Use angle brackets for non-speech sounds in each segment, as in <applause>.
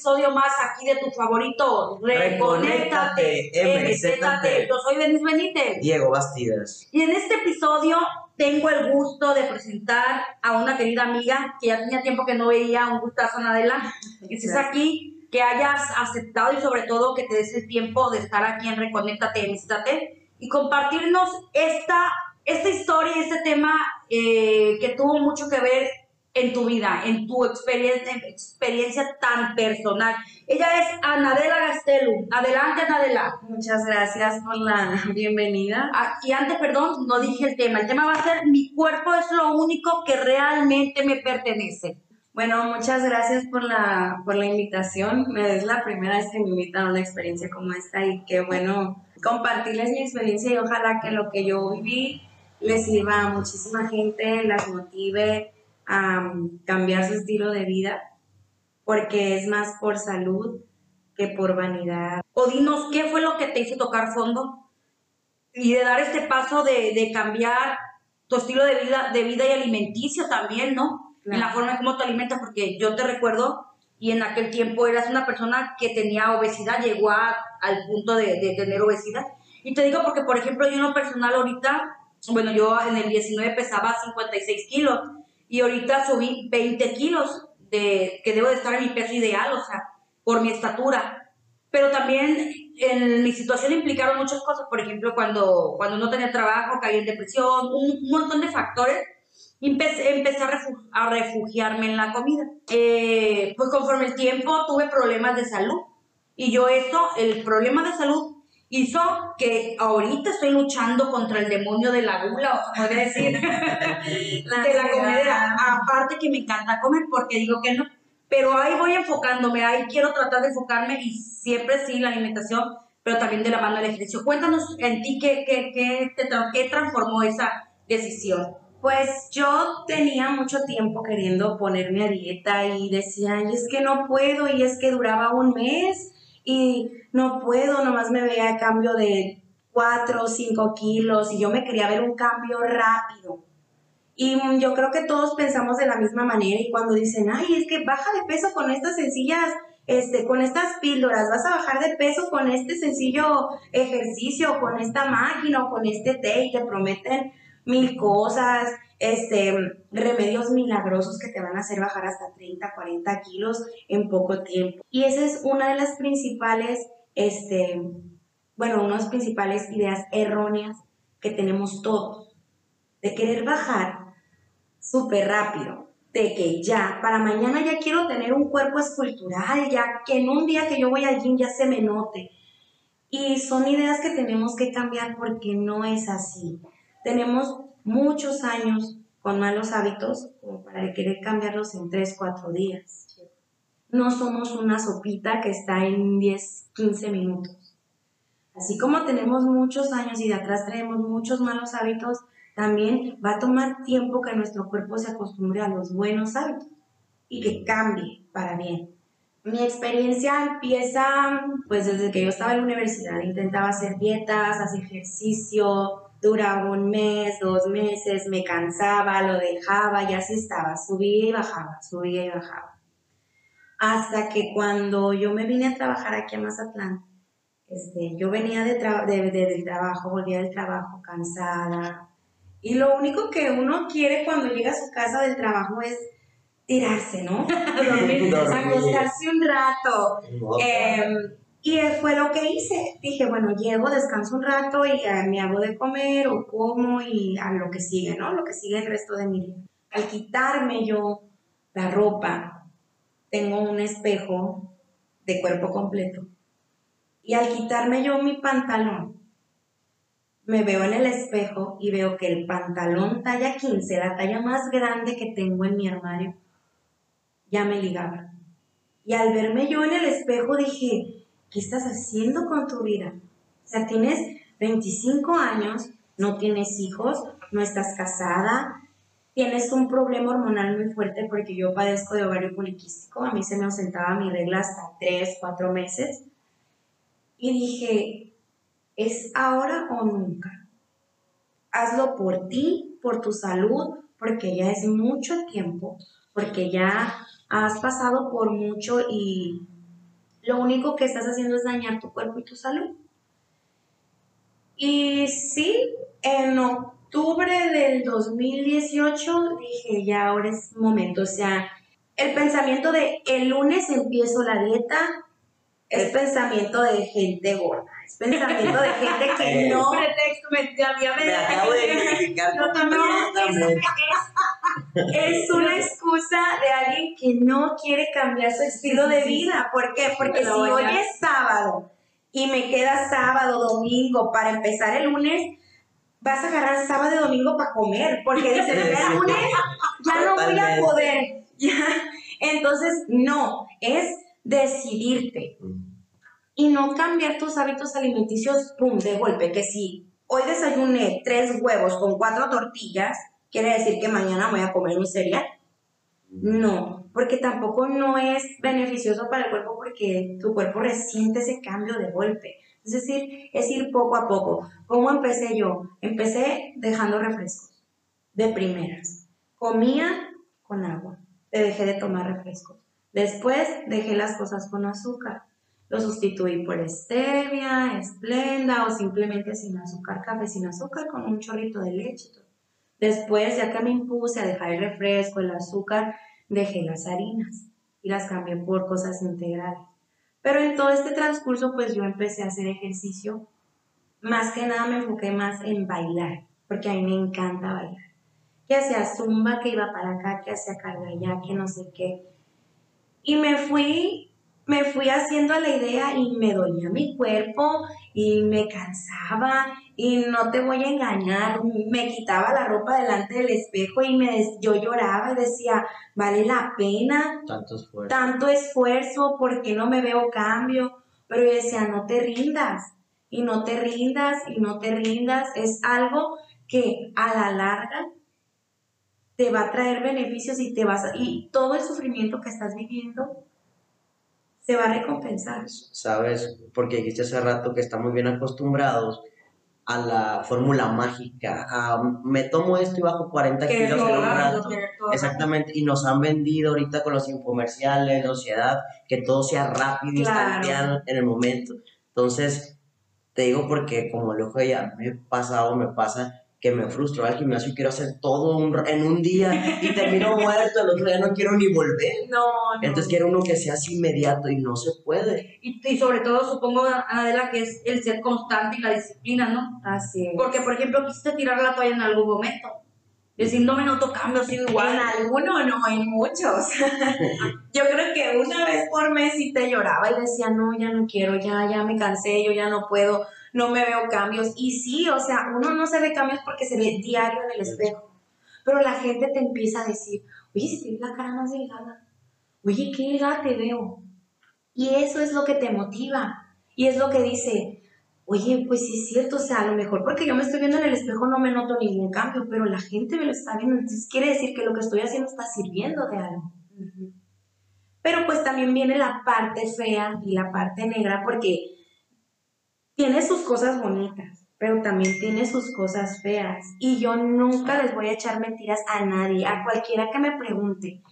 episodio más aquí de tu favorito, Reconéctate, MZT. Yo soy Denis Benítez. Diego Bastidas. Y en este episodio tengo el gusto de presentar a una querida amiga que ya tenía tiempo que no veía, un gustazo, Nadela. Que estés aquí, que hayas aceptado y sobre todo que te des el tiempo de estar aquí en Reconéctate, MZT y compartirnos esta, esta historia y este tema eh, que tuvo mucho que ver en tu vida, en tu experiencia, experiencia tan personal. Ella es Anadela Gastelu. Adelante, Anadela. Muchas gracias por la bienvenida. Ah, y antes, perdón, no dije el tema. El tema va a ser mi cuerpo es lo único que realmente me pertenece. Bueno, muchas gracias por la, por la invitación. Es la primera vez que me invitan a una experiencia como esta y qué bueno compartirles mi experiencia y ojalá que lo que yo viví les sirva a muchísima gente, las motive a cambiar su estilo de vida, porque es más por salud que por vanidad. O dinos, ¿qué fue lo que te hizo tocar fondo? Y de dar este paso de, de cambiar tu estilo de vida, de vida y alimenticio también, ¿no? En la forma en cómo te alimentas, porque yo te recuerdo y en aquel tiempo eras una persona que tenía obesidad, llegó a, al punto de, de, tener obesidad. Y te digo porque, por ejemplo, yo en lo personal ahorita, bueno, yo en el 19 pesaba 56 kilos y ahorita subí 20 kilos de que debo de estar en mi peso ideal, o sea, por mi estatura. Pero también en mi situación implicaron muchas cosas, por ejemplo, cuando, cuando no tenía trabajo, caí en depresión, un, montón de factores, empecé, empecé a, refugiarme en la comida. Eh, pues conforme el tiempo tuve problemas de salud, y yo eso, el problema de salud hizo que ahorita estoy luchando contra el demonio de la gula, o puede decir, <laughs> <laughs> de la comida. Aparte que me encanta comer porque digo que no, pero ahí voy enfocándome, ahí quiero tratar de enfocarme y siempre sí la alimentación, pero también de la mano del ejercicio. Cuéntanos en ti qué, qué, qué, te, qué transformó esa decisión. Pues yo tenía mucho tiempo queriendo ponerme a dieta y decía, y es que no puedo, y es que duraba un mes, y no puedo, nomás me veía cambio de 4 o 5 kilos y yo me quería ver un cambio rápido. Y yo creo que todos pensamos de la misma manera y cuando dicen, ay, es que baja de peso con estas sencillas, este, con estas píldoras, vas a bajar de peso con este sencillo ejercicio, con esta máquina o con este té y te prometen mil cosas este, remedios milagrosos que te van a hacer bajar hasta 30, 40 kilos en poco tiempo. Y esa es una de las principales, este, bueno, unas principales ideas erróneas que tenemos todos, de querer bajar súper rápido, de que ya, para mañana ya quiero tener un cuerpo escultural, ya que en un día que yo voy al gym ya se me note. Y son ideas que tenemos que cambiar porque no es así. Tenemos muchos años con malos hábitos como para querer cambiarlos en 3, 4 días. No somos una sopita que está en 10, 15 minutos. Así como tenemos muchos años y de atrás traemos muchos malos hábitos, también va a tomar tiempo que nuestro cuerpo se acostumbre a los buenos hábitos y que cambie para bien. Mi experiencia empieza pues desde que yo estaba en la universidad, intentaba hacer dietas, hacer ejercicio, duraba un mes, dos meses, me cansaba, lo dejaba y así estaba, subía y bajaba, subía y bajaba. Hasta que cuando yo me vine a trabajar aquí a Mazatlán, este, yo venía de, del trabajo, volvía del trabajo cansada. Y lo único que uno quiere cuando llega a su casa del trabajo es tirarse, ¿no? <laughs> Dormir, acostarse un rato. Y fue lo que hice. Dije, bueno, llego, descanso un rato y me hago de comer o como y a lo que sigue, ¿no? Lo que sigue el resto de mi vida. Al quitarme yo la ropa, tengo un espejo de cuerpo completo. Y al quitarme yo mi pantalón, me veo en el espejo y veo que el pantalón talla 15, la talla más grande que tengo en mi armario, ya me ligaba. Y al verme yo en el espejo dije, ¿qué estás haciendo con tu vida? O sea, tienes 25 años, no tienes hijos, no estás casada, tienes un problema hormonal muy fuerte porque yo padezco de ovario poliquístico, a mí se me ausentaba mi regla hasta 3, 4 meses. Y dije, ¿es ahora o nunca? Hazlo por ti, por tu salud, porque ya es mucho tiempo, porque ya has pasado por mucho y lo único que estás haciendo es dañar tu cuerpo y tu salud. Y sí, en octubre del 2018 dije, ya ahora es momento, o sea, el pensamiento de el lunes empiezo la dieta es pensamiento de gente gorda, es pensamiento de gente que <laughs> no... pretexto, me, me, me acabo de <laughs> identificar Yo también. es una <laughs> excusa de alguien que no quiere cambiar su estilo de vida. ¿Por qué? Porque si hoy es sábado y me queda sábado, domingo para empezar el lunes, vas a agarrar sábado y domingo para comer. Porque <laughs> dices, el lunes ya no voy a poder. <laughs> Ya. Entonces, no, es decidirte y no cambiar tus hábitos alimenticios, pum, de golpe. Que si hoy desayuné tres huevos con cuatro tortillas, quiere decir que mañana voy a comer un cereal. No, porque tampoco no es beneficioso para el cuerpo porque tu cuerpo resiente ese cambio de golpe. Es decir, es ir poco a poco. ¿Cómo empecé yo? Empecé dejando refrescos, de primeras. Comía con agua, te dejé de tomar refrescos. Después dejé las cosas con azúcar. Lo sustituí por stevia, esplenda o simplemente sin azúcar, café sin azúcar con un chorrito de leche. Después, ya que me impuse a dejar el refresco, el azúcar, dejé las harinas y las cambié por cosas integrales. Pero en todo este transcurso, pues yo empecé a hacer ejercicio. Más que nada me enfoqué más en bailar, porque a mí me encanta bailar. Que hacía zumba, que iba para acá, que hacía carga allá, que no sé qué. Y me fui, me fui haciendo la idea y me dolía mi cuerpo y me cansaba y no te voy a engañar, me quitaba la ropa delante del espejo y me yo lloraba y decía, vale la pena Tanto esfuerzo. tanto esfuerzo, ¿por qué no me veo cambio? Pero yo decía, no te rindas, y no te rindas, y no te rindas. Es algo que a la larga te va a traer beneficios y te vas a- y todo el sufrimiento que estás viviendo se va a recompensar. ¿Sabes? Porque dijiste hace rato que estamos bien acostumbrados a la fórmula mágica. a, me tomo esto y bajo 40 Que kilos en un rato. Exactamente, y nos han vendido ahorita con los infomerciales, la sociedad, que todo sea rápido, Claro. instantáneo en el momento. Entonces, te digo porque como lo que ya me ha pasado, me pasa que me frustro al gimnasio y quiero hacer todo un- en un día y termino <laughs> muerto, el otro día no quiero ni volver. No, no. Entonces quiero uno que sea así inmediato y no se puede. Y, y sobre todo, supongo, Adela, que es el ser constante y la disciplina, ¿no? Así es. Porque, por ejemplo, quisiste tirar la toalla en algún momento. Decir, no me noto cambio, sigo En igual. alguno no, en muchos. <laughs> yo creo que una vez por mes sí te lloraba y decía, no, ya no quiero, ya, ya me cansé, yo ya no puedo, no me veo cambios. Y sí, o sea, uno no se ve cambios porque se ve diario en el espejo. Pero la gente te empieza a decir, oye, si te ves la cara más delgada, oye, qué delgada te veo. Y eso es lo que te motiva. Y es lo que dice, oye, pues sí es cierto, o sea, a lo mejor porque yo me estoy viendo en el espejo no me noto ningún cambio, pero la gente me lo está viendo, entonces quiere decir que lo que estoy haciendo está sirviendo de algo. Pero pues también viene la parte fea y la parte negra porque tiene sus cosas bonitas, pero también tiene sus cosas feas. Y yo nunca les voy a echar mentiras a nadie, a cualquiera que me pregunte.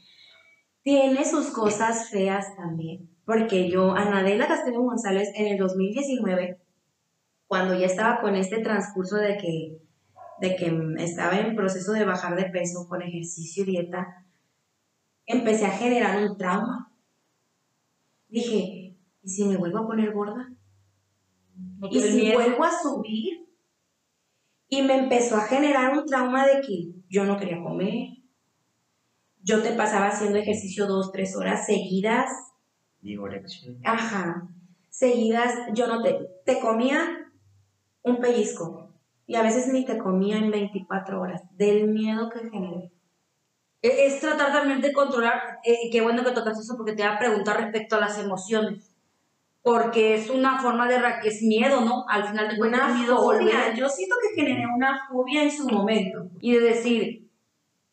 Tiene sus cosas feas también, porque yo, Anadela Castillo González, en el 2019, cuando ya estaba con este transcurso de que, de que estaba en proceso de bajar de peso con ejercicio y dieta, empecé a generar un trauma. Dije, ¿y si me vuelvo a poner gorda? No ¿Y si miedo. vuelvo a subir? Y me empezó a generar un trauma de que yo no quería comer. Yo te pasaba haciendo ejercicio dos, tres horas seguidas. Vigorexia. Ajá. Seguidas, yo no te, te comía un pellizco. Y a veces ni te comía en 24 horas, del miedo que generé. E- Es tratar también de controlar, eh, qué bueno que tocas eso porque te iba a preguntar respecto a las emociones. Porque es una forma de ra- que es miedo, ¿no? Al final de cuentas, Una miedo volver. Yo siento que generé una fobia en su momento. Y de decir,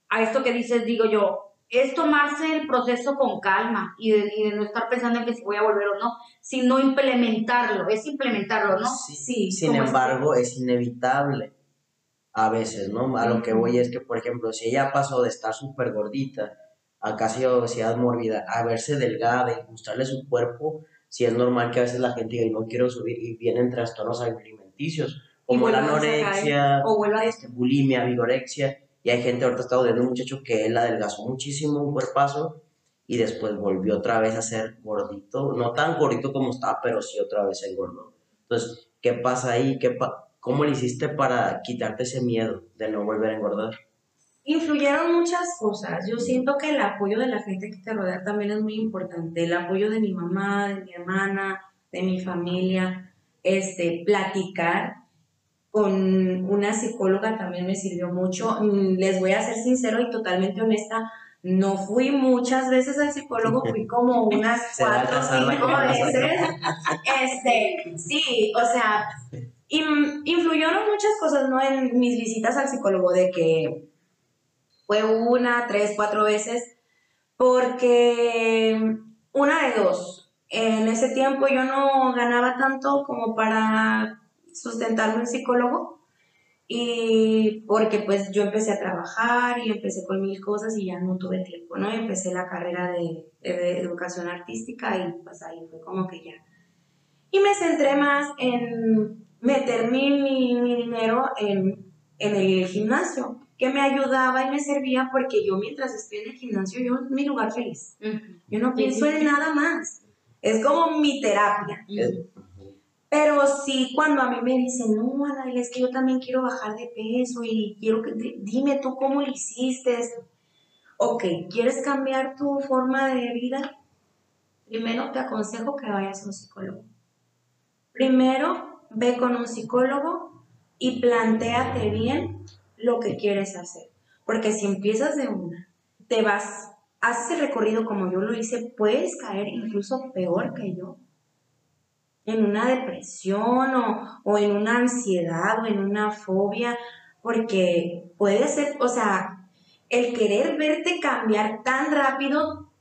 a esto que dices, digo yo, es tomarse el proceso con calma y de, y de no estar pensando en que si voy a volver o no, sino implementarlo, es implementarlo, ¿no? Sí, Sí, Sin embargo, es inevitable a veces, ¿no? A lo que voy es que, por ejemplo, si ella pasó de estar súper gordita a casi obesidad mórbida, a verse delgada y gustarle su cuerpo, si es normal que a veces la gente diga, no quiero subir y vienen trastornos alimenticios, como la anorexia, o vuelva este, bulimia, vigorexia, y hay gente, ahorita está viendo un muchacho que él adelgazó muchísimo, un cuerpazo, y después volvió otra vez a ser gordito, no tan gordito como estaba, pero sí otra vez engordó. Entonces, ¿qué pasa ahí? ¿Qué ¿Cómo le hiciste para quitarte ese miedo de no volver a engordar? Influyeron muchas cosas. Yo siento que el apoyo de la gente que te rodea también es muy importante. El apoyo de mi mamá, de mi hermana, de mi familia. Este, platicar con una psicóloga también me sirvió mucho. Mm, les voy a ser sincero y totalmente honesta. No fui muchas veces al psicólogo, fui <laughs> como unas cuatro o cinco veces. Este, sí, o sea, influyeron muchas cosas, ¿no? En mis visitas al psicólogo, de que fue una, tres, cuatro veces, porque una de dos, en ese tiempo yo no ganaba tanto como para sustentarme un psicólogo y porque pues yo empecé a trabajar y empecé con mil cosas y ya no tuve tiempo, ¿no? Empecé la carrera de, educación artística y pues ahí fue como que ya. Y me centré más en meter mi, mi, dinero en, en el gimnasio, que me ayudaba y me servía porque yo mientras estoy en el gimnasio, yo es mi lugar feliz. Yo no pienso en nada más. Es como mi terapia. Pero sí, cuando a mí me dicen, no, Ana, es que yo también quiero bajar de peso y quiero que, dime tú cómo lo hiciste. Ok, ¿quieres cambiar tu forma de vida? Primero te aconsejo que vayas a un psicólogo. Primero, ve con un psicólogo y planteate bien lo que quieres hacer. Porque si empiezas de una, te vas, haces el recorrido como yo lo hice, puedes caer incluso peor que yo en una depresión o, o, en una ansiedad o en una fobia, porque puede ser, o sea, el querer verte cambiar tan rápido,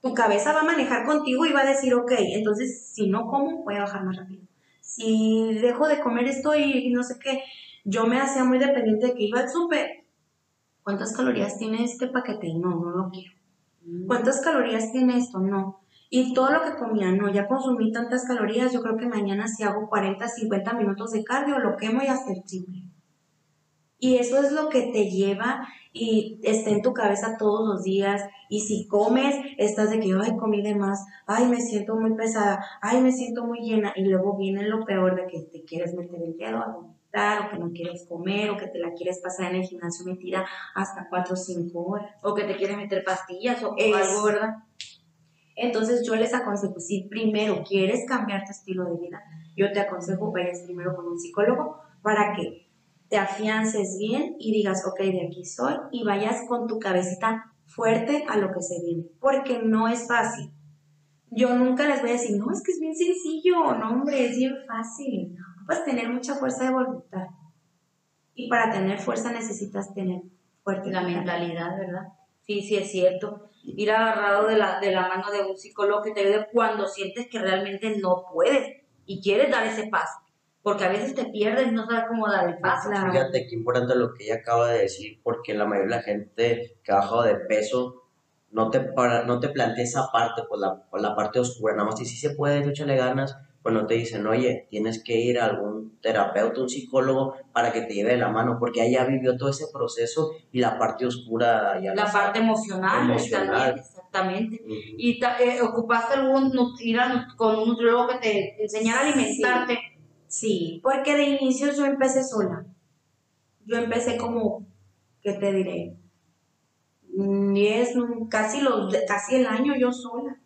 tu cabeza va a manejar contigo y va a decir, ok, entonces si no como, voy a bajar más rápido. Si dejo de comer esto y no sé qué, yo me hacía muy dependiente de que iba al súper. ¿Cuántas calorías tiene este paquete? No, no lo quiero. Mm. ¿Cuántas calorías tiene esto? No. Y todo lo que comía, no, ya consumí tantas calorías, yo creo que mañana si hago 40, 50 minutos de cardio, lo quemo y hasta el triple. Y eso es lo que te lleva y está en tu cabeza todos los días. Y si comes, estás de que, ay, comí de más, ay, me siento muy pesada, ay, me siento muy llena. Y luego viene lo peor de que te quieres meter el dedo a vomitar, o que no quieres comer, o que te la quieres pasar en el gimnasio metida hasta 4 o 5 horas. O que te quieres meter pastillas o algo, ¿verdad? Entonces yo les aconsejo, si primero quieres cambiar tu estilo de vida, yo te aconsejo vayas primero con un psicólogo para que te afiances bien y digas, ok, de aquí soy y vayas con tu cabecita fuerte a lo que se viene, porque no es fácil. Yo nunca les voy a decir, no, es que es bien sencillo, no, hombre, es bien fácil. Puedes tener mucha fuerza de voluntad. Y para tener fuerza necesitas tener fuerte la mentalidad, ¿verdad? Sí, sí, es cierto ir agarrado de la, de la mano de un psicólogo que te ayude cuando sientes que realmente no puedes y quieres dar ese paso. Porque a veces te pierdes no sabes cómo dar el paso. Fíjate qué importante lo que ella acaba de decir, porque la mayoría de la gente que ha bajado de peso no te, para, no te plantea esa parte, pues la, la parte oscura. Nada más si sí se puede, échale ganas, pues no te dicen, oye, tienes que ir a algún terapeuta, un psicólogo, para que te lleve la mano, porque ella vivió todo ese proceso y la parte oscura ya La parte emocional, También, exactamente. ¿Y eh, ocupaste algún, ir con un nutriólogo que te enseñara a alimentarte? Sí. Porque de inicio yo empecé sola. Yo empecé como, ¿qué te diré? Diez, casi, los, casi el año yo sola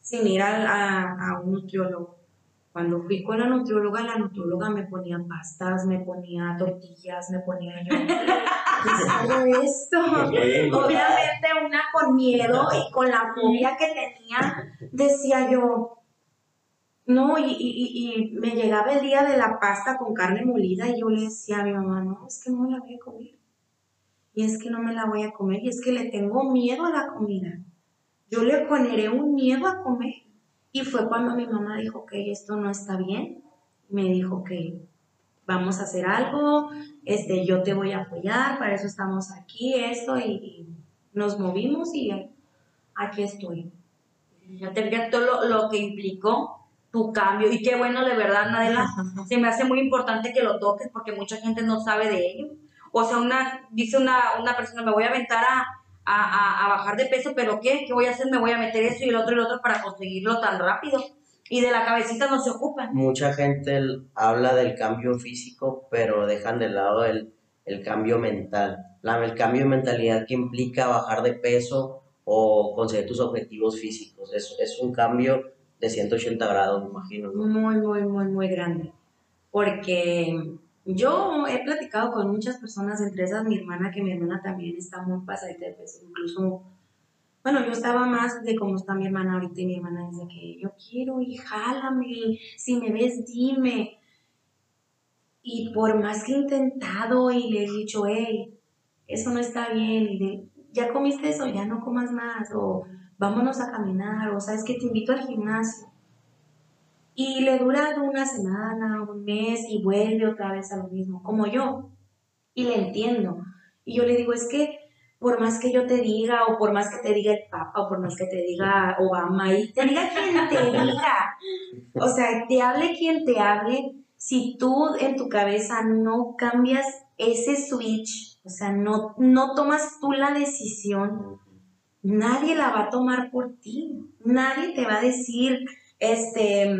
sin ir a, a, un nutriólogo. Cuando fui con la nutrióloga, la nutrióloga me ponía pastas, me ponía tortillas, me ponía yo. ¿Qué esto? Obviamente una con miedo y con la fobia que tenía, decía yo, no, y, y, y, me llegaba el día de la pasta con carne molida y yo le decía a mi mamá, no, es que no la voy a comer. Y es que no me la voy a comer y es que le tengo miedo a la comida yo le poneré un miedo a comer. Y fue cuando mi mamá dijo que esto no está bien. Me dijo que vamos a hacer algo, este, yo te voy a apoyar, para eso estamos aquí, esto, y, nos movimos y aquí estoy. Ya te todo lo, lo que implicó tu cambio y qué bueno de verdad, Nadela. Se me hace muy importante que lo toques porque mucha gente no sabe de ello. O sea, una, dice una, una persona, me voy a aventar a, a, a- a bajar de peso, pero ¿qué? ¿Qué voy a hacer? Me voy a meter eso y el otro y el otro para conseguirlo tan rápido. Y de la cabecita no se ocupan. Mucha gente el- habla del cambio físico, pero dejan de lado el, el cambio mental. La, el cambio de mentalidad que implica bajar de peso o conseguir tus objetivos físicos. Es, es un cambio de 180 grados, me imagino. ¿no? Muy, muy, muy, muy grande. Porque yo he platicado con muchas personas, entre esas mi hermana, que mi hermana también está muy pasadita de peso. Incluso, bueno, yo estaba más de cómo está mi hermana ahorita y mi hermana dice que yo quiero y jálame, si me ves, dime. Y por más que he intentado y le he dicho, hey, eso no está bien, ya comiste eso, ya no comas más, o vámonos a caminar, o sabes que te invito al gimnasio. Y le dura una semana, un mes y vuelve otra vez a lo mismo, como yo. Y le entiendo. Y yo le digo, es que por más que yo te diga, o por más que te diga el Papa, o por más que te diga Obama, y te diga quien te <laughs> diga, o sea, te hable quien te hable, si tú en tu cabeza no cambias ese switch, o sea, no, no tomas tú la decisión, nadie la va a tomar por ti. Nadie te va a decir, este,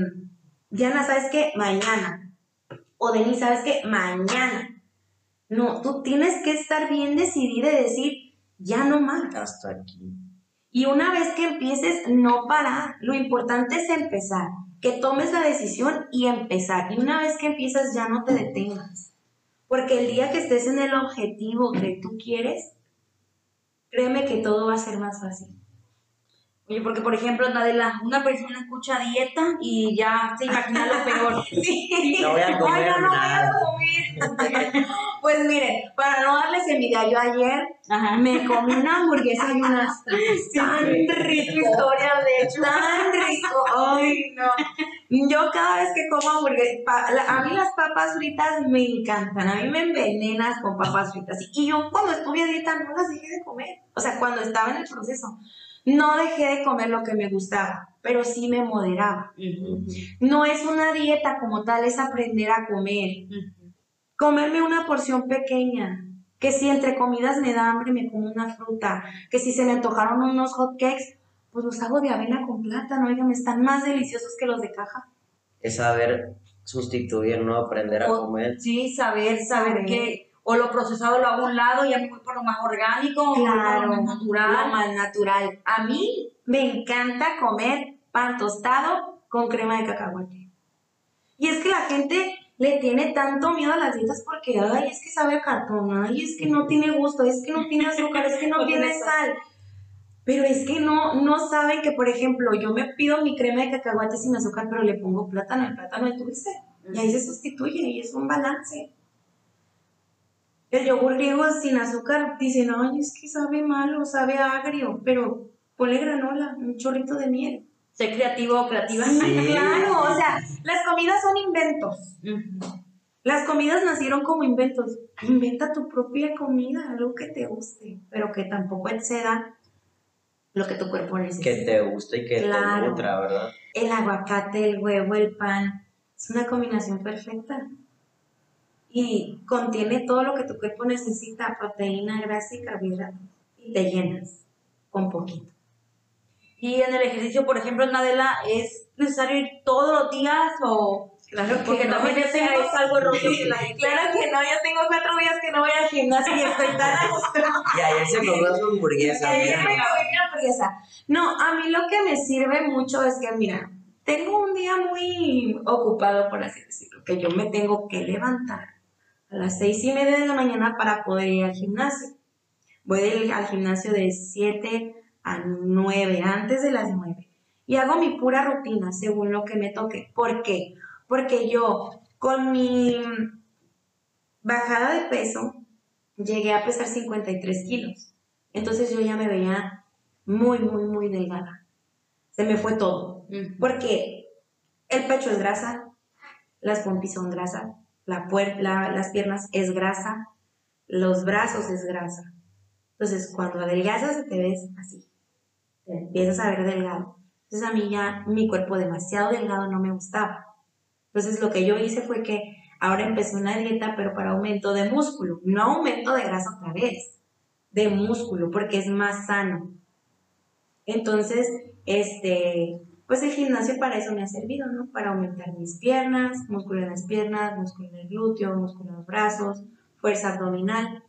Diana, ¿sabes qué? Mañana. O Denise, ¿sabes qué? Mañana. No, tú tienes que estar bien decidida y decir, ya no más. Hasta aquí. Y una vez que empieces, no parar. Lo importante es empezar. Que tomes la decisión y empezar. Y una vez que empiezas, ya no te detengas. Porque el día que estés en el objetivo que tú quieres, créeme que todo va a ser más fácil. Oye, porque por ejemplo, Nadela, una persona escucha dieta y ya se imagina lo peor. <laughs> Sí. No voy a comer Ay, no, no voy a nada. comer. Pues mire, para no darles envidia, yo ayer Ajá. me comí una hamburguesa y unas tan rico. historia de hecho. Tan rico. Ay, no. Yo cada vez que como hamburguesa, pa- la- a mí las papas fritas me encantan. A mí me envenenas con papas fritas. Y yo cuando estuve a dieta no las dejé de comer. O sea, cuando estaba en el proceso, no dejé de comer lo que me gustaba, pero sí me moderaba. No es una dieta como tal, es aprender a comer. Comerme una porción pequeña. Que si entre comidas me da hambre, me como una fruta. Que si se me antojaron unos hot cakes, pues los hago de avena con plátano. Oigan, están más deliciosos que los de caja. Es saber sustituir, ¿no? Aprender a O- comer. Sí, saber, saber Saber. que o lo procesado lo hago a un lado, ya me voy por lo más orgánico, o Claro, por lo más Lo natural. más natural. A mí me encanta comer pan tostado con crema de cacahuate. Y es que la gente le tiene tanto miedo a las dietas porque, ay, es que sabe a cartón, ay, es que no tiene gusto, es que no tiene azúcar, es que no <laughs> tiene sal. Pero es que no, no saben que, por ejemplo, yo me pido mi crema de cacahuate sin azúcar, pero le pongo plátano, el plátano es dulce. Y ahí se sustituye y es un balance. El yogur griego sin azúcar, dicen, ay, es que sabe malo, sabe agrio, pero ponle granola, un chorrito de miel. Ser creativo o creativa. Sí. <laughs> Claro, o sea, las comidas son inventos. Las comidas nacieron como inventos. Inventa tu propia comida, algo que te guste, pero que tampoco exceda lo que tu cuerpo necesita. Que te guste y que Claro. te nutra, ¿verdad? El aguacate, el huevo, el pan, es una combinación perfecta. Y contiene todo lo que tu cuerpo necesita, proteína, grasa y carbohidratos. Y te llenas con poquito. Y en el ejercicio, por ejemplo, Nadela, ¿es necesario ir todos los días o...? Claro Porque también yo tengo- es algo erróneo que la gente... Claro que no, yo tengo cuatro días que no voy al gimnasio y estoy tan <laughs> a gusto. Y ayer se comió su hamburguesa. Ayer mira. me comí una hamburguesa. No, a mí lo que me sirve mucho es que, mira, tengo un día muy ocupado, por así decirlo, que yo me tengo que levantar a las seis y media de la mañana para poder ir al gimnasio. Voy del- al gimnasio de 7 a 9, antes de las 9. Y hago mi pura rutina según lo que me toque. ¿Por qué? Porque yo, con mi bajada de peso, llegué a pesar 53 kilos. Entonces yo ya me veía muy, muy, muy delgada. Se me fue todo. Porque el pecho es grasa, las pompis son grasa, la la- las piernas es grasa, los brazos es grasa. Entonces, cuando adelgazas, te ves así. Te empiezas a ver delgado. Entonces, a mí ya mi cuerpo demasiado delgado no me gustaba. Entonces, lo que yo hice fue que ahora empecé una dieta, pero para aumento de músculo, no aumento de grasa otra vez, de músculo, porque es más sano. Entonces, este, pues el gimnasio para eso me ha servido, ¿no? Para aumentar mis piernas, músculo en las piernas, músculo en el glúteo, músculo en los brazos, fuerza abdominal.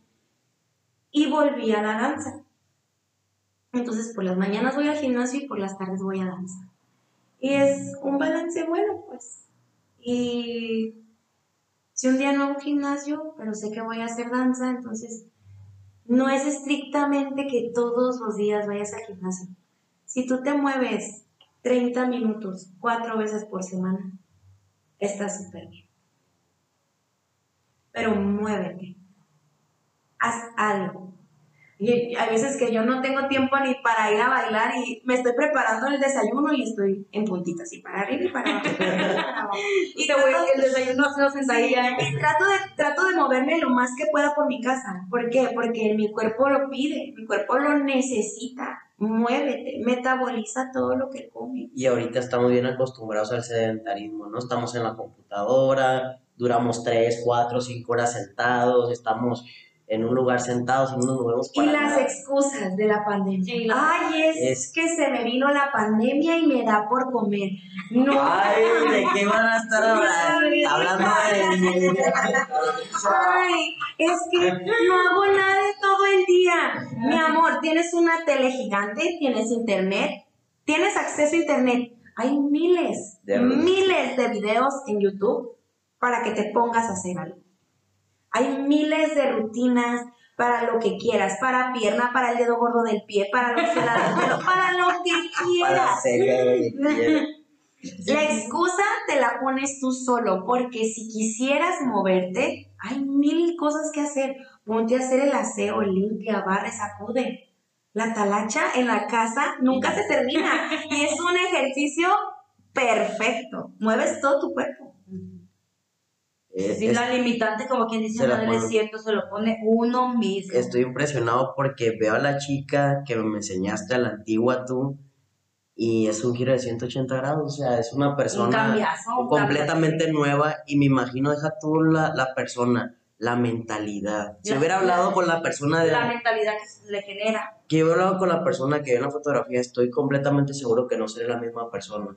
Y volví a la danza. Entonces, por las mañanas voy al gimnasio y por las tardes voy a danza. Y es un balance bueno, pues. Y si un día no hago gimnasio, pero sé que voy a hacer danza, entonces no es estrictamente que todos los días vayas al gimnasio. Si tú te mueves 30 minutos, cuatro veces por semana, está súper bien. Pero muévete. Haz algo. Y hay veces que yo no tengo tiempo ni para ir a bailar y me estoy preparando el desayuno y estoy en puntitas, así para arriba y para abajo. <laughs> y te voy el desayuno hace sentadillas. Y trato de, trato de moverme lo más que pueda por mi casa. ¿Por qué? Porque mi cuerpo lo pide, mi cuerpo lo necesita. Muévete, metaboliza todo lo que come. Y ahorita estamos bien acostumbrados al sedentarismo, ¿no? Estamos en la computadora, duramos 3, 4, 5 horas sentados, estamos en un lugar sentados y no nos movemos Y para las nada. excusas de la pandemia. Ay, es, Es- que se me vino la pandemia y me da por comer. No. Ay, ¿de qué van a estar hablando? Hablando de... Ay, es que no hago nada todo el día. Mi amor, tienes una tele gigante, tienes internet, tienes acceso a internet. Hay miles, De- miles de videos en YouTube para que te pongas a hacer algo. Hay miles de rutinas para lo que quieras, para pierna, para el dedo gordo del pie, para los del pelo, para lo que quieras. La excusa te la pones tú solo, porque si quisieras moverte, hay mil cosas que hacer. Ponte a hacer el aseo, limpia, barre, sacude. La talacha en la casa nunca se termina y es un ejercicio perfecto. Mueves todo tu cuerpo. Eh, Sin es- la limitante, como quien dice, no pone- desierto, se lo pone uno mismo. Estoy impresionado porque veo a la chica que me enseñaste a la antigua tú y es un giro de 180 grados, o sea, es una un persona cambiazo. un completamente nueva y me imagino, deja tú la, la persona, la mentalidad. Si hubiera hablado con la persona de... cambiazo. La mentalidad que se le genera. que hubiera hablado con la persona que ve la fotografía, estoy completamente seguro que no seré la misma persona.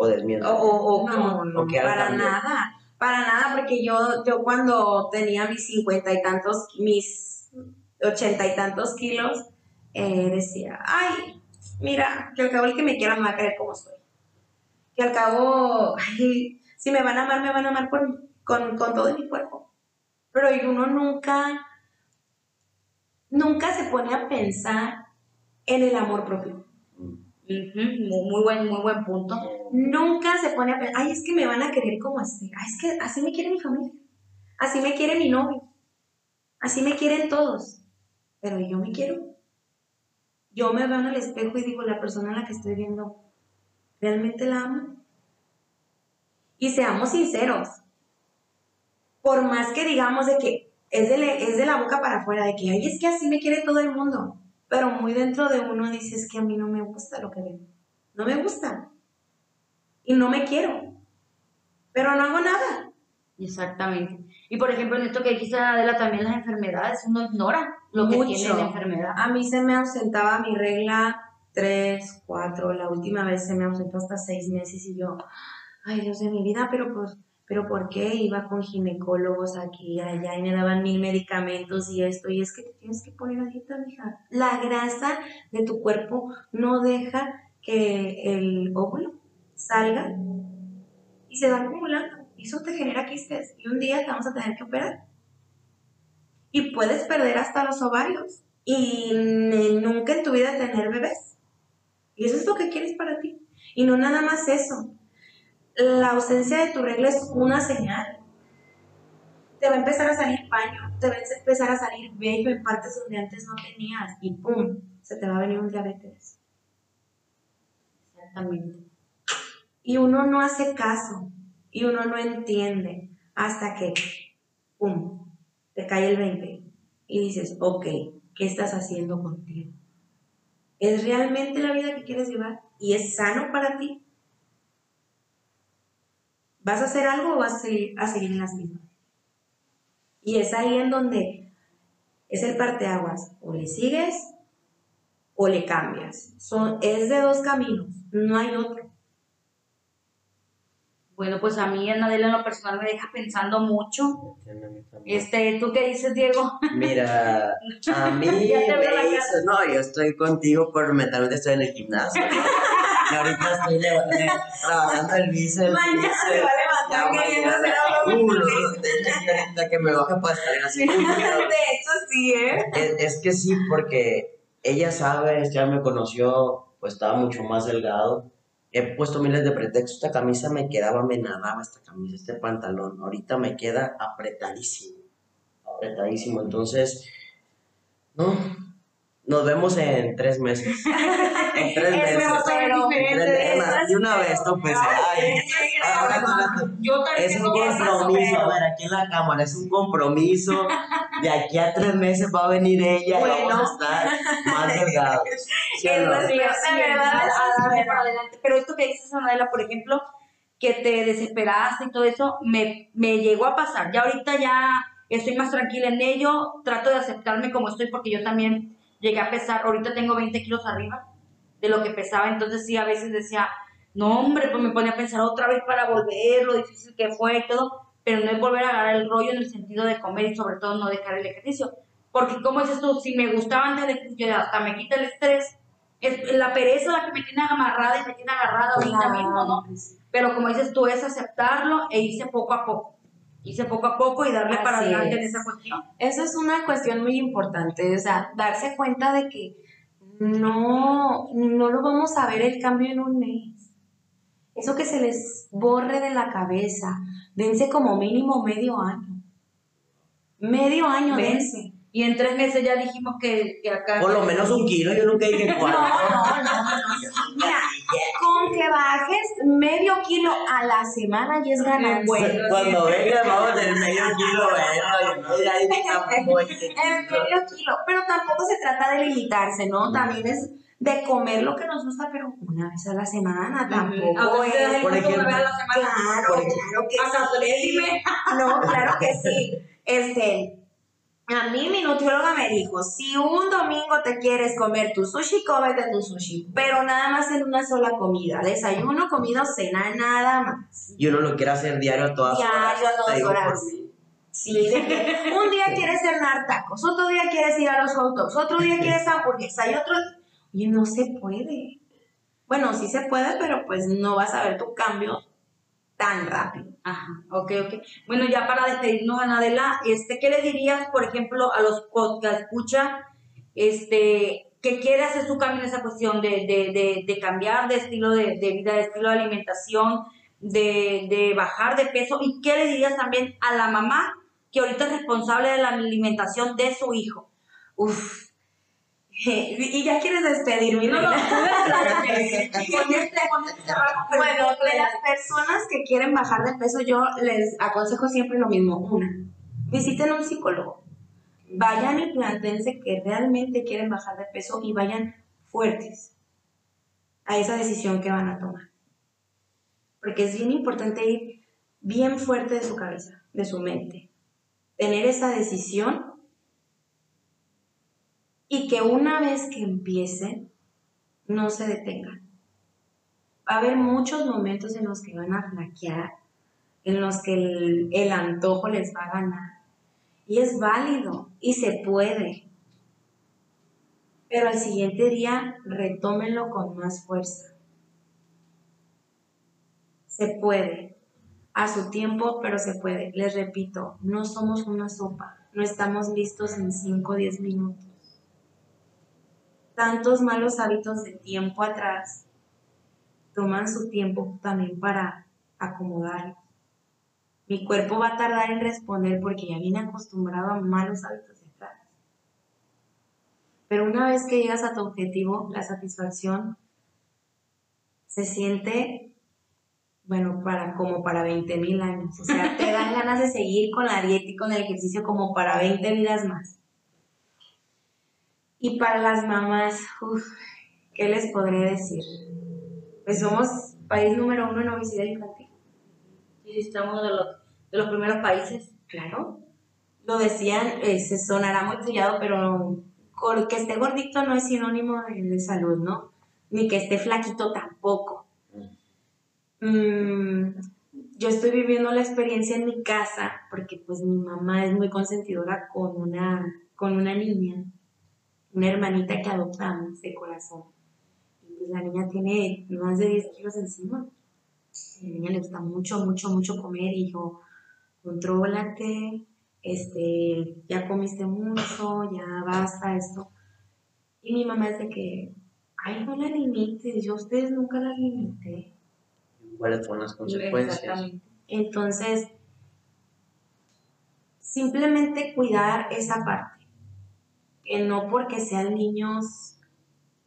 O desmiento. O, o, o No, no, Ok, ahora para cambio. nada. Para nada, porque yo, yo cuando tenía mis cincuenta y tantos, mis ochenta y tantos kilos, eh, decía, ay, mira, que al cabo el que me quiera me va a querer como soy. Que al cabo, si me van a amar, me van a amar por- con, con todo mi cuerpo. Pero uno nunca, nunca se pone a pensar en el amor propio. Muy, buen, muy buen punto. Nunca se pone a pensar, ay, es que me van a querer como así. Ay, es que así me quiere mi familia. Así me quiere mi novio. Así me quieren todos. Pero yo me quiero. Yo me veo en el espejo y digo, la persona a la que estoy viendo, ¿realmente la amo? Y seamos sinceros. Por más que digamos de que es de, es de la boca para afuera, de que, ay, es que así me quiere todo el mundo. Pero muy dentro de uno dices que a mí no me gusta lo que veo. No me gusta. Y no me quiero. Pero no hago nada. Exactamente. Y por ejemplo, en esto que dijiste, Adela, también las enfermedades, uno ignora lo que tiene la enfermedad. A mí se me ausentaba mi regla tres, cuatro, la última vez se me ausentó hasta seis meses y yo, ay Dios de mi vida, pero pues, pero ¿por qué? Iba con ginecólogos aquí y allá y me daban mil medicamentos y esto, y es que te tienes que poner a dieta, mija. La grasa de tu cuerpo no deja que el óvulo salga y se va acumulando. Y eso te genera quistes y un día te vamos a tener que operar. Y puedes perder hasta los ovarios y nunca en tu vida tener bebés. Y eso es lo que quieres para ti. Y no nada más eso. La ausencia de tu regla es una señal. Te va a empezar a salir paño, te va a empezar a salir vello en partes donde antes no tenías y ¡pum! Se te va a venir un diabetes. Exactamente. Y uno no hace caso y uno no entiende hasta que, ¡pum!, te cae el 20 y dices, ok, ¿qué estás haciendo contigo? ¿Es realmente la vida que quieres llevar? ¿Y es sano para ti? ¿Vas a hacer algo o vas a seguir, a seguir en las mismas? Y es ahí en donde es el parteaguas. O le sigues o le cambias. Son, es de dos caminos, no hay otro. Bueno, pues a mí Anadela en lo personal me deja pensando mucho. Este, ¿tú qué dices, Diego? <laughs> Mira, a <laughs> mí me hizo- no, yo estoy contigo por mentalmente estoy en el gimnasio. Y ahorita estoy de- trabajando el bíceps. Mañana se va a levantar queriendo hacer algo no, de hecho, sí, ahorita que me baje para estar así. De hecho, sí, ¿eh? Es, es que sí, porque ella sabe, ya me conoció, pues estaba mucho más delgado. He puesto miles de pretextos. Esta camisa me quedaba, me nadaba esta camisa, este pantalón. Ahorita me queda apretadísimo. Apretadísimo. Entonces, no. Nos vemos en tres meses. <laughs> En tres Es meses. ser En tres- de una vez, no pues. Ay, ahora con la- Yo también es un compromiso, pero- a ver, aquí en la cámara, es un compromiso. <laughs> De aquí a tres meses va a venir ella y Bueno. vamos a estar más delgados. <laughs> ¿Sí Es no? Sí, Pero. Pero esto que dices, Anadela, por ejemplo, que te desesperaste y todo eso, me, me llegó a pasar. Ya ahorita ya estoy más tranquila en ello, trato de aceptarme como estoy porque yo también llegué a pesar, ahorita tengo 20 kilos arriba de lo que pesaba, entonces sí, a veces decía, no hombre, pues me ponía a pensar otra vez para volver, lo difícil que fue y todo, pero no es volver a agarrar el rollo en el sentido de comer y sobre todo no dejar el ejercicio. Porque como dices tú, si me gustaba antes el ejercicio, hasta me quita el estrés, es la pereza la que me tiene amarrada y me tiene agarrada ahorita mismo, ¿no? Pero como dices tú, es aceptarlo e irse poco a poco. Irse poco a poco y darle para adelante en es. esa cuestión. Eso es una cuestión muy importante, o sea, darse cuenta de que no, no lo vamos a ver el cambio en un mes. Eso que se les borre de la cabeza, dense como mínimo medio año. Medio año, ¿Ves? dense. Y en tres meses ya dijimos que, que acá... Por lo menos un kilo, yo nunca dije <laughs> cuatro. no, no, no. La semana y es ganancia. Bueno. Cuando venga, vamos del medio kilo, El kilo. <laughs> medio kilo, pero tampoco se trata de limitarse, ¿no? También es de comer lo que nos gusta, pero una vez a la semana, tampoco es... de por una ejemplo, vez a la semana. Claro, claro que sí. No, claro que sí. Este, a mí mi nutrióloga me dijo, si un domingo te quieres comer tu sushi, cómete tu sushi, pero nada más en una sola comida, desayuno, comida o cena, nada más. Y uno lo quiere hacer diario a todas Diario horas. a todas horas. Sí, un día quieres cenar tacos, otro día quieres ir a los hot dogs, otro día quieres <laughs> hamburguesa y otro... Y no se puede. Bueno, sí se puede, pero pues no vas a ver tu cambio tan rápido. Ajá, ok, ok. Bueno, ya para despedirnos, Anadela, este, ¿qué le dirías, por ejemplo, a los podcast escucha, este, que quiere hacer su cambio en esa cuestión de, de, de, de cambiar de estilo de, vida, de estilo de alimentación, de, de bajar de peso? ¿Y qué le dirías también a la mamá que ahorita es responsable de la alimentación de su hijo? Uf. Y ya quieres despedirme. No, no, este, este Bueno, de las personas que quieren bajar de peso, yo les aconsejo siempre lo mismo. Una, visiten a un psicólogo. Vayan y plantense que realmente quieren bajar de peso y vayan fuertes a esa decisión que van a tomar. Porque es bien importante ir bien fuerte de su cabeza, de su mente. Tener esa decisión y que una vez que empiecen, no se detengan. Va a haber muchos momentos en los que van a flaquear, en los que el, antojo les va a ganar. Y es válido y se puede. Pero al siguiente día retómenlo con más fuerza. Se puede. A su tiempo, pero se puede. Les repito, no somos una sopa. No estamos listos en 5 o 10 minutos. Tantos malos hábitos de tiempo atrás toman su tiempo también para acomodarlos. Mi cuerpo va a tardar en responder porque ya viene acostumbrado a malos hábitos de atrás. Pero una vez que llegas a tu objetivo, la satisfacción se siente, bueno, para, como para 20 mil años. O sea, te dan <laughs> ganas de seguir con la dieta y con el ejercicio como para 20 vidas más. Y para las mamás, uf, ¿qué les podré decir? Pues somos país número uno en obesidad infantil. Sí, estamos de los, de los primeros países. Claro. Lo decían, eh, se sonará muy trillado, pero que esté gordito no es sinónimo de, de salud, ¿no? Ni que esté flaquito tampoco. Mm, yo estoy viviendo la experiencia en mi casa porque pues mi mamá es muy consentidora con una, con una niña, una hermanita que adoptamos de corazón. Y pues la niña tiene más de 10 kilos encima. A la niña le gusta mucho, mucho, mucho comer y dijo, contrólate, este, ya comiste mucho, ya basta esto. Y mi mamá es de que, ay, no la limites, yo a ustedes nunca las limité. ¿Cuáles fueron las consecuencias? Exactamente. Entonces, simplemente cuidar esa parte. Que no porque sean niños,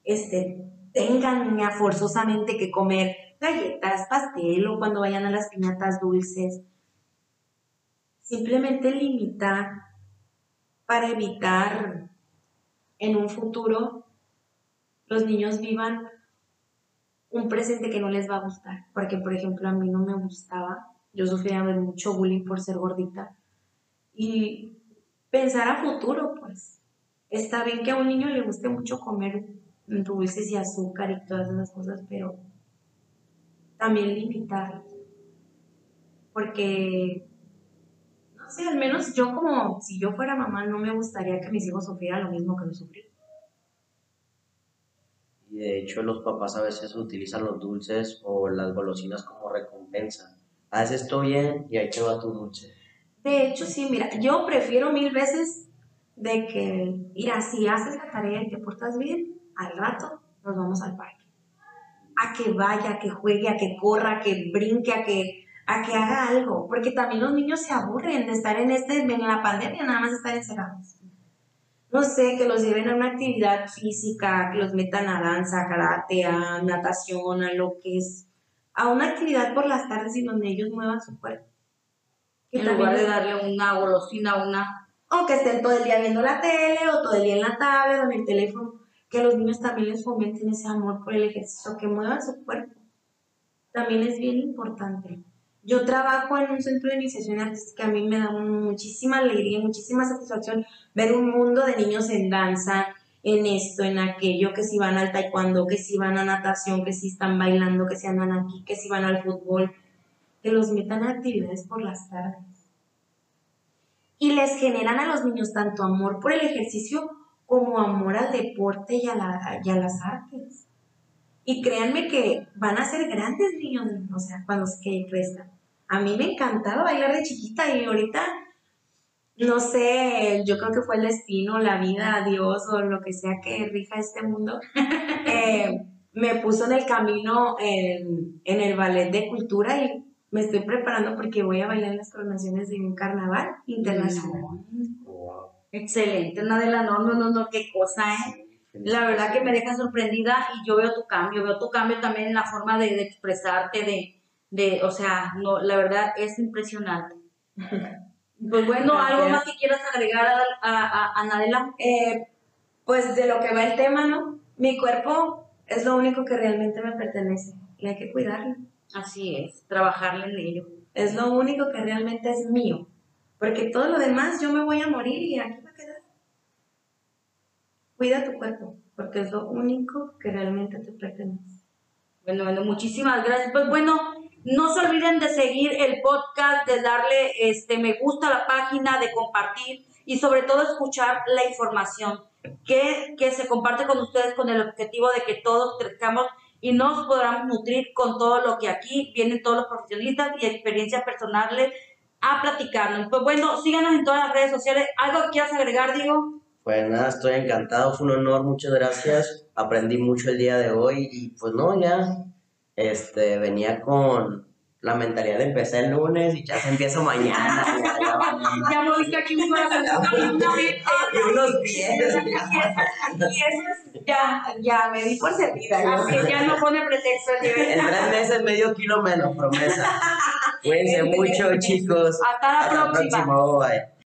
este, tengan forzosamente que comer galletas, pastel o cuando vayan a las piñatas dulces. Simplemente limitar para evitar en un futuro los niños vivan un presente que no les va a gustar. Porque, por ejemplo, a mí no me gustaba. Yo sufría mucho bullying por ser gordita. Y pensar a futuro, pues. Está bien que a un niño le guste mucho comer dulces y azúcar y todas esas cosas, pero también limitarlos. Porque, no sé, al menos yo como, si yo fuera mamá, no me gustaría que mis hijos sufrieran lo mismo que yo sufrí. Y de hecho los papás a veces utilizan los dulces o las golosinas como recompensa. Haz esto bien y ahí te va tu dulce. De hecho, sí, mira, yo prefiero mil veces de que, mira, si haces la tarea y te portas bien, al rato nos vamos al parque. A que vaya, a que juegue, a que corra, a que brinque, a que, a que haga algo. Porque también los niños se aburren de estar en este, en la pandemia, nada más estar encerrados. No sé, que los lleven a una actividad física, que los metan a danza, a karate, a natación, a lo que es, a una actividad por las tardes y donde ellos muevan su cuerpo. Que En lugar de darle una golosina, una... o que estén todo el día viendo la tele o todo el día en la tablet o en el teléfono, que los niños también les fomenten ese amor por el ejercicio, que muevan su cuerpo. También es bien importante. Yo trabajo en un centro de iniciación artística, a mí me da muchísima alegría, muchísima satisfacción ver un mundo de niños en danza, en esto, en aquello, que si van al taekwondo, que si van a natación, que si están bailando, que si andan aquí, que si van al fútbol, que los metan a actividades por las tardes y les generan a los niños tanto amor por el ejercicio como amor al deporte y a, la- y las artes. Y créanme que van a ser grandes niños, o sea, cuando que crezcan. A mí me encantaba bailar de chiquita y ahorita, no sé, yo creo que fue el destino, la vida, Dios o lo que sea que rija este mundo, <laughs> eh, me puso en el camino en el ballet de cultura y me estoy preparando porque voy a bailar en las coronaciones de un carnaval internacional. Wow. Excelente, Nadela, no, no, no, no, qué cosa, ¿eh? La verdad que me deja sorprendida y yo veo tu cambio, veo tu cambio también en la forma de, de expresarte, de, de, o sea, no, la verdad es impresionante. <laughs> Pues bueno, ¿algo más que quieras agregar a, a, a- a Nadela? Eh, pues de lo que va el tema, ¿no? Mi cuerpo es lo único que realmente me pertenece y hay que cuidarlo. Así es, trabajarle en ello. Es lo único que realmente es mío. Porque todo lo demás yo me voy a morir y aquí va a quedar. Cuida tu cuerpo, porque es lo único que realmente te pertenece. Bueno, bueno, muchísimas gracias. Pues bueno, no se olviden de seguir el podcast, de darle este me gusta a la página, de compartir y sobre todo escuchar la información que, que se comparte con ustedes con el objetivo de que todos crezcamos y nos podamos nutrir con todo lo que aquí vienen todos los profesionistas y experiencias personales a platicarnos. Pues bueno, síganos en todas las redes sociales. ¿Algo que quieras agregar, Diego? Pues nada, estoy encantado, fue un honor, muchas gracias. Aprendí mucho el día de hoy y pues no, ya este, venía con la mentalidad de empezar el lunes y ya se empieza mañana. ya, ya mañana. <laughs> Ya moviste aquí un corazoncito <laughs> y unos pies. Y eso es, ya, ya me di por servida. Así ya no pone pretexto el nivel. En tres meses medio kilo menos, promesa. Cuídense <laughs> mucho, chicos. Hasta la Hasta la próxima. próxima, bye.